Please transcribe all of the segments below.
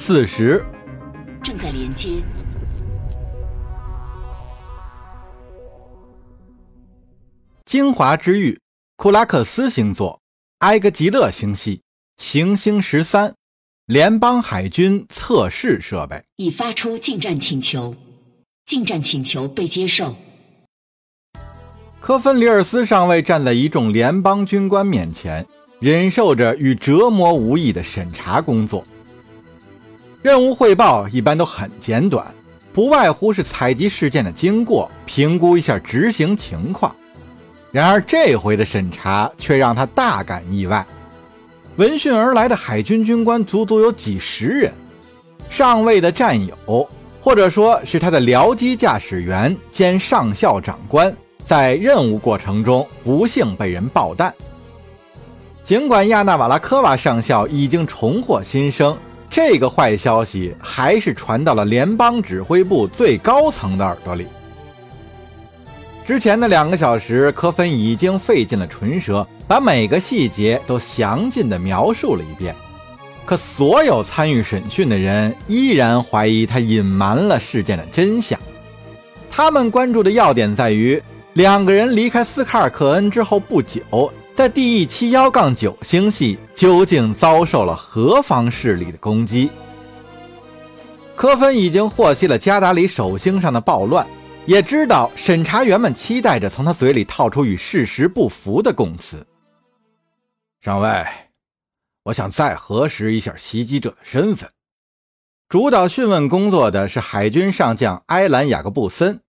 四十，正在连接。精华之域，库拉克斯星座，埃格吉勒星系，行星十三，联邦海军测试设备已发出进站请求，进站请求被接受。科芬里尔斯上尉站在一众联邦军官面前，忍受着与折磨无异的审查工作。任务汇报一般都很简短，不外乎是采集事件的经过，评估一下执行情况。然而这回的审查却让他大感意外，闻讯而来的海军军官足足有几十人，上尉的战友，或者说是他的僚机驾驶员兼上校长官，在任务过程中不幸被人爆弹。尽管亚纳瓦拉科娃上校已经重获新生，这个坏消息还是传到了联邦指挥部最高层的耳朵里。之前的两个小时，科芬已经费尽了唇舌，把每个细节都详尽地描述了一遍。可所有参与审讯的人依然怀疑他隐瞒了事件的真相。他们关注的要点在于，两个人离开斯卡尔克恩之后不久，在 D E 七幺杠九星系究竟遭受了何方势力的攻击。科芬已经获悉了加达里首星上的暴乱。也知道审查员们期待着从他嘴里套出与事实不符的供词。上尉，我想再核实一下袭击者的身份。主导讯问工作的是海军上将埃兰·雅各布森。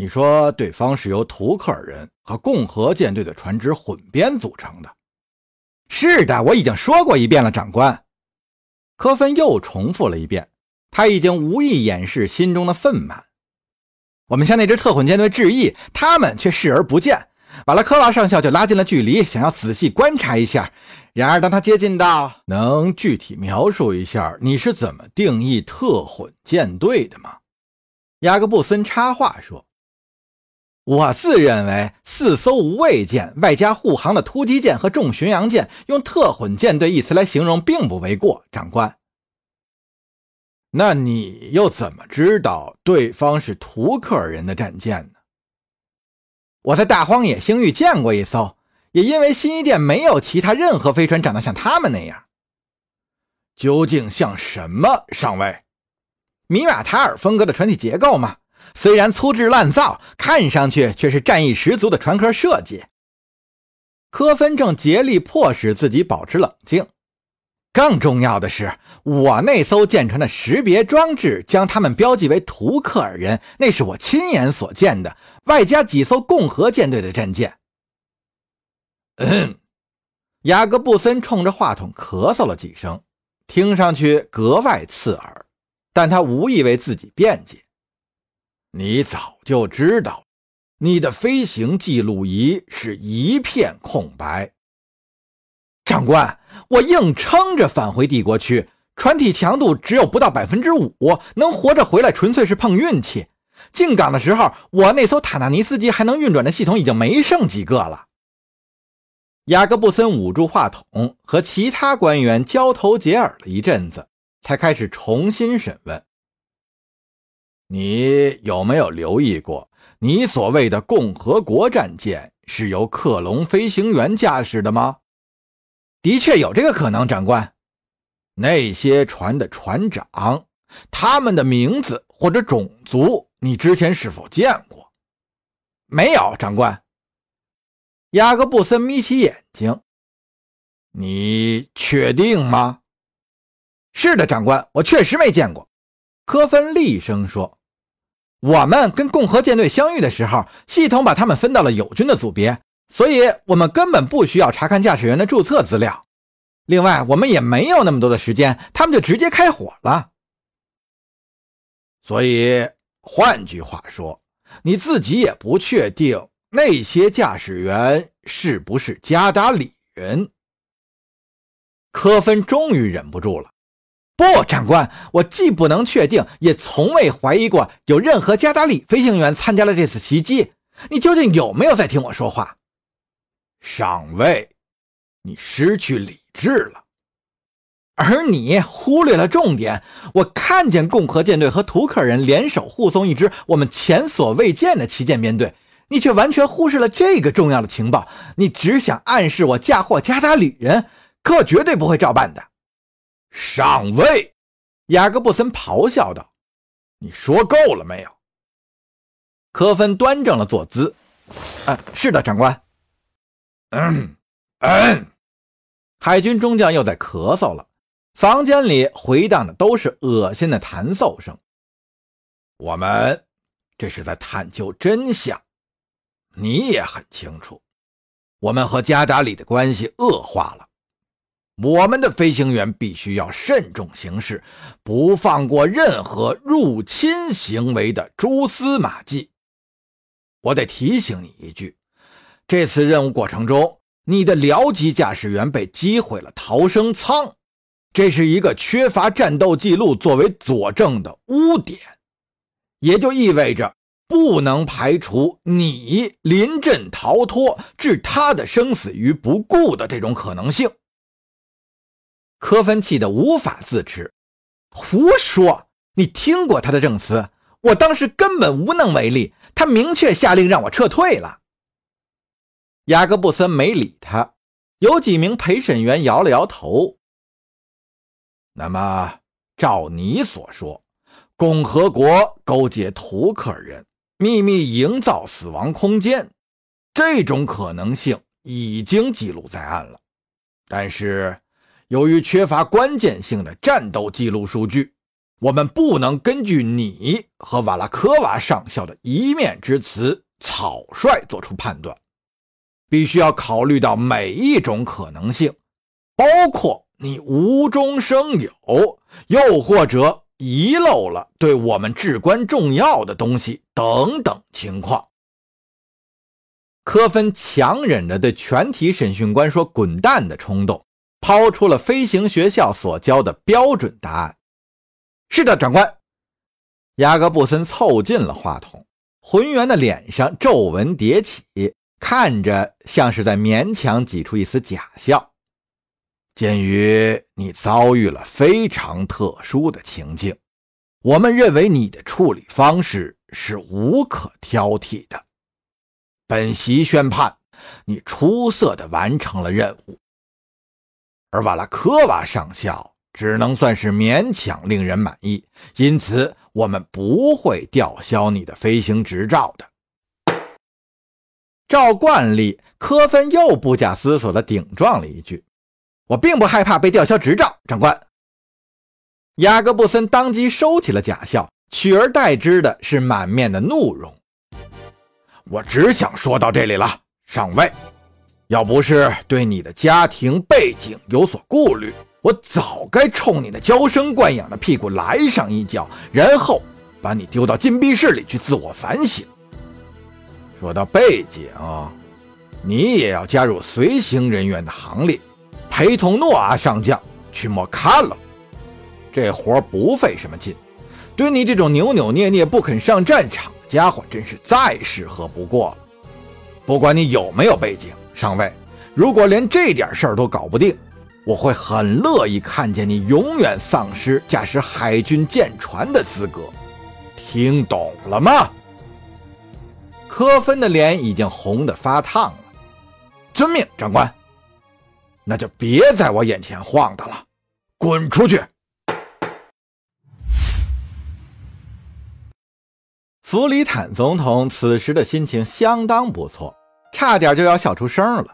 你说对方是由图克尔人和共和舰队的船只混编组成的？是的，我已经说过一遍了，长官。科芬又重复了一遍，他已经无意掩饰心中的愤懑。我们向那支特混舰队致意，他们却视而不见。瓦拉科娃上校就拉近了距离，想要仔细观察一下。然而，当他接近到，能具体描述一下你是怎么定义特混舰队的吗？雅各布森插话说：“我自认为，四艘无畏舰外加护航的突击舰和重巡洋舰，用特混舰队一词来形容，并不为过。”长官。那你又怎么知道对方是图克尔人的战舰呢？我在大荒野星域见过一艘，也因为新一店没有其他任何飞船长得像他们那样。究竟像什么，上尉？米马塔尔风格的船体结构吗？虽然粗制滥造，看上去却是战意十足的船壳设计。科芬正竭力迫使自己保持冷静。更重要的是，我那艘舰船的识别装置将他们标记为图克尔人，那是我亲眼所见的，外加几艘共和舰队的战舰。嗯，雅各布森冲着话筒咳嗽了几声，听上去格外刺耳，但他无意为自己辩解。你早就知道，你的飞行记录仪是一片空白。长官，我硬撑着返回帝国区，船体强度只有不到百分之五，能活着回来纯粹是碰运气。进港的时候，我那艘塔纳尼斯基还能运转的系统已经没剩几个了。雅各布森捂住话筒，和其他官员交头接耳了一阵子，才开始重新审问：“你有没有留意过，你所谓的共和国战舰是由克隆飞行员驾驶的吗？”的确有这个可能，长官。那些船的船长，他们的名字或者种族，你之前是否见过？没有，长官。雅各布森眯起眼睛。你确定吗？是的，长官，我确实没见过。科芬厉声说：“我们跟共和舰队相遇的时候，系统把他们分到了友军的组别。”所以，我们根本不需要查看驾驶员的注册资料。另外，我们也没有那么多的时间，他们就直接开火了。所以，换句话说，你自己也不确定那些驾驶员是不是加达里人。科芬终于忍不住了：“不，长官，我既不能确定，也从未怀疑过有任何加达里飞行员参加了这次袭击。你究竟有没有在听我说话？”上尉，你失去理智了。而你忽略了重点。我看见共和舰队和图克人联手护送一支我们前所未见的旗舰编队，你却完全忽视了这个重要的情报。你只想暗示我嫁祸加达里人，可我绝对不会照办的。上尉，雅各布森咆哮道：“你说够了没有？”科芬端正了坐姿。啊，是的，长官。嗯嗯，海军中将又在咳嗽了。房间里回荡的都是恶心的弹奏声。我们这是在探究真相，你也很清楚，我们和加达里的关系恶化了。我们的飞行员必须要慎重行事，不放过任何入侵行为的蛛丝马迹。我得提醒你一句，这次任务过程中，你的僚机驾驶员被击毁了逃生舱。这是一个缺乏战斗记录作为佐证的污点，也就意味着不能排除你临阵逃脱，置他的生死于不顾的这种可能性。科芬气得无法自持，胡说！你听过他的证词？我当时根本无能为力，他明确下令让我撤退了。雅各布森没理他，有几名陪审员摇了摇头。那么，照你所说，共和国勾结图克人，秘密营造死亡空间，这种可能性已经记录在案了。但是，由于缺乏关键性的战斗记录数据，我们不能根据你和瓦拉科娃上校的一面之词草率做出判断，必须要考虑到每一种可能性，包括。你无中生有，又或者遗漏了对我们至关重要的东西等等情况。科芬强忍着对全体审讯官说“滚蛋”的冲动，抛出了飞行学校所教的标准答案：“是的，长官。”雅各布森凑近了话筒，浑圆的脸上皱纹叠起，看着像是在勉强挤出一丝假笑。鉴于你遭遇了非常特殊的情境，我们认为你的处理方式是无可挑剔的。本席宣判，你出色的完成了任务。而瓦拉科娃上校只能算是勉强令人满意，因此我们不会吊销你的飞行执照的。照惯例，科芬又不假思索地顶撞了一句。我并不害怕被吊销执照，长官。雅各布森当即收起了假笑，取而代之的是满面的怒容。我只想说到这里了，上尉。要不是对你的家庭背景有所顾虑，我早该冲你那娇生惯养的屁股来上一脚，然后把你丢到禁闭室里去自我反省。说到背景，你也要加入随行人员的行列。陪同诺阿上将去莫卡了，这活不费什么劲，对你这种扭扭捏捏不肯上战场的家伙，真是再适合不过了。不管你有没有背景，上尉，如果连这点事儿都搞不定，我会很乐意看见你永远丧失驾驶海军舰船的资格。听懂了吗？科芬的脸已经红得发烫了。遵命，长官。那就别在我眼前晃荡了，滚出去！弗里坦总统此时的心情相当不错，差点就要笑出声了。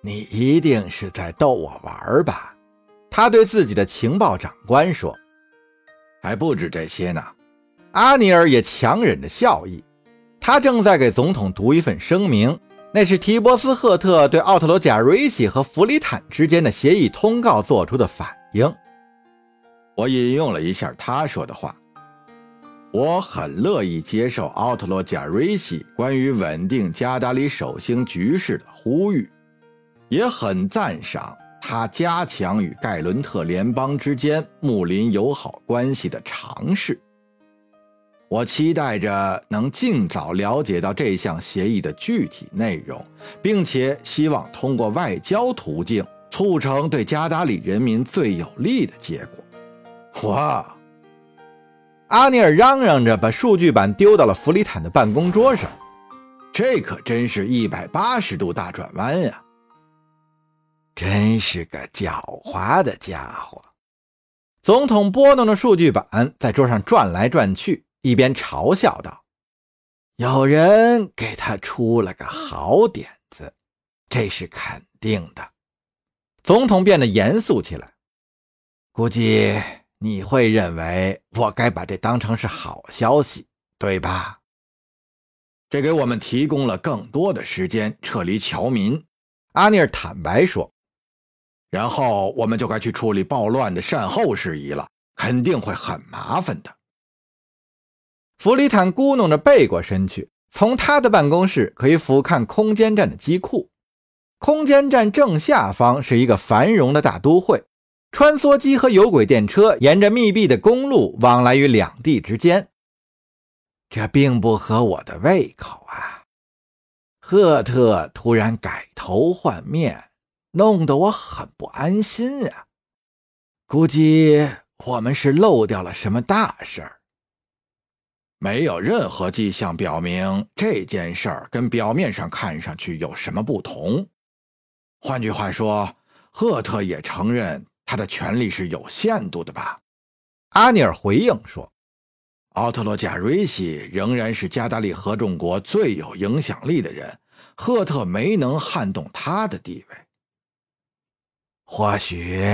你一定是在逗我玩吧？他对自己的情报长官说。还不止这些呢。阿尼尔也强忍着笑意，他正在给总统读一份声明。那是提波斯赫特对奥特罗贾瑞西和弗里坦之间的协议通告做出的反应。我引用了一下他说的话：“我很乐意接受奥特罗贾瑞西关于稳定加达里守星局势的呼吁，也很赞赏他加强与盖伦特联邦之间睦邻友好关系的尝试。”我期待着能尽早了解到这项协议的具体内容，并且希望通过外交途径促成对加达里人民最有利的结果。哇！阿尼尔嚷嚷着把数据板丢到了弗里坦的办公桌上，这可真是一百八十度大转弯呀！真是个狡猾的家伙。总统拨弄着数据板在桌上转来转去，一边嘲笑道：“有人给他出了个好点子，这是肯定的。”总统变得严肃起来，估计你会认为我该把这当成是好消息，对吧？这给我们提供了更多的时间撤离侨民。阿尼尔坦白说。然后我们就该去处理暴乱的善后事宜了，肯定会很麻烦的。弗里坦咕哝着背过身去，从他的办公室可以俯瞰空间站的机库。空间站正下方是一个繁荣的大都会，穿梭机和有轨电车沿着密闭的公路往来于两地之间。这并不合我的胃口啊！赫特突然改头换面。弄得我很不安心啊！估计我们是漏掉了什么大事儿。没有任何迹象表明这件事儿跟表面上看上去有什么不同。换句话说，赫特也承认他的权力是有限度的吧？阿尼尔回应说：“奥特洛贾瑞西仍然是加达利合众国最有影响力的人，赫特没能撼动他的地位。”或许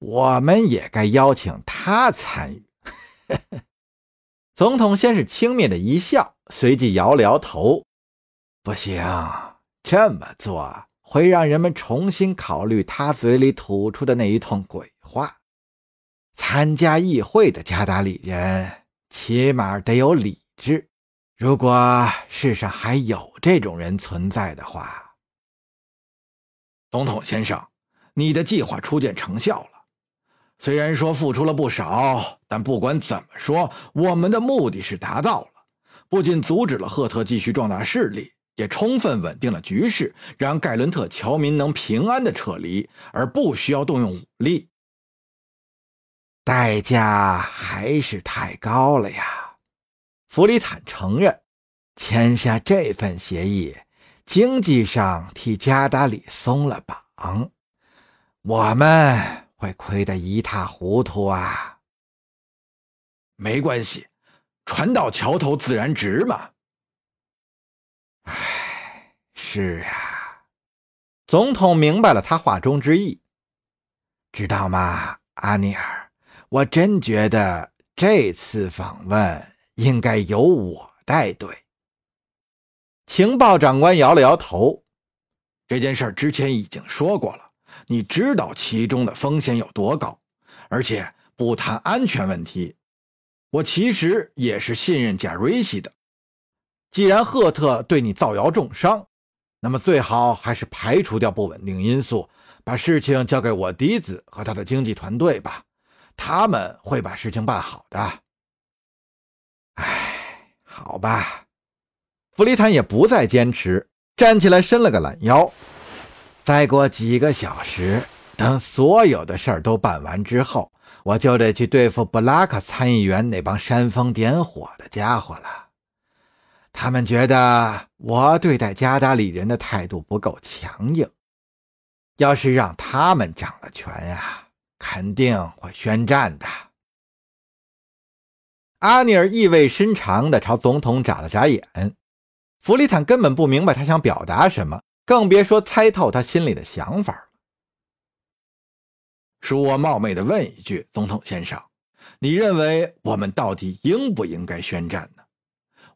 我们也该邀请他参与。总统先是轻蔑的一笑，随即摇了摇头：“不行，这么做会让人们重新考虑他嘴里吐出的那一通鬼话。参加议会的加达里人起码得有理智。如果世上还有这种人存在的话，总统先生。”你的计划初见成效了，虽然说付出了不少，但不管怎么说，我们的目的是达到了。不仅阻止了赫特继续壮大势力，也充分稳定了局势，让盖伦特侨民能平安的撤离，而不需要动用武力。代价还是太高了呀！弗里坦承认，签下这份协议，经济上替加达里松了绑。我们会亏得一塌糊涂啊！没关系，船到桥头自然直嘛。唉，是啊，总统明白了他话中之意。知道吗，阿尼尔？我真觉得这次访问应该由我带队。情报长官摇了摇头，这件事之前已经说过了。你知道其中的风险有多高，而且不谈安全问题，我其实也是信任贾瑞西的。既然赫特对你造谣重伤，那么最好还是排除掉不稳定因素，把事情交给我嫡子和他的经济团队吧，他们会把事情办好的。唉，好吧，弗里坦也不再坚持，站起来伸了个懒腰。再过几个小时，等所有的事儿都办完之后，我就得去对付布拉克参议员那帮煽风点火的家伙了。他们觉得我对待加达里人的态度不够强硬，要是让他们掌了权呀，肯定会宣战的。阿尼尔意味深长地朝总统眨了眨眼，弗里坦根本不明白他想表达什么。更别说猜透他心里的想法了。恕我冒昧的问一句，总统先生，你认为我们到底应不应该宣战呢？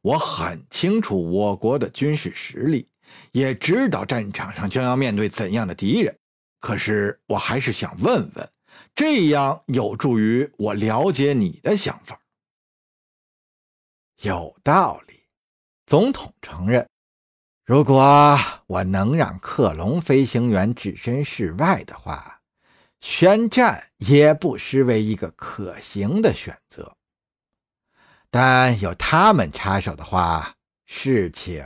我很清楚我国的军事实力，也知道战场上将要面对怎样的敌人。可是我还是想问问，这样有助于我了解你的想法。有道理，总统承认。如果我能让克隆飞行员置身事外的话，宣战也不失为一个可行的选择。但有他们插手的话，事情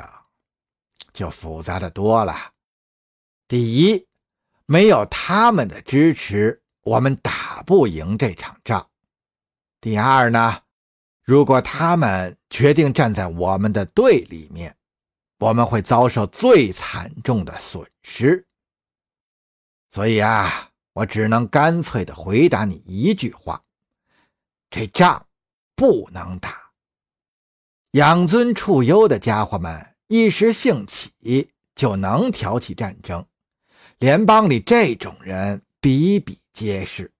就复杂的多了。第一，没有他们的支持，我们打不赢这场仗。第二呢，如果他们决定站在我们的对立面，我们会遭受最惨重的损失。所以啊，我只能干脆的回答你一句话：这仗不能打。养尊处优的家伙们一时兴起就能挑起战争，联邦里这种人比比皆是。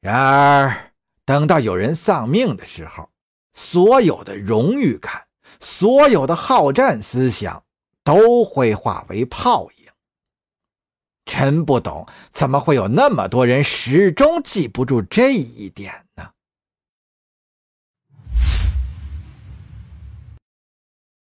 然而，等到有人丧命的时候，所有的荣誉感，所有的好战思想，都会化为泡影。真不懂，怎么会有那么多人始终记不住这一点。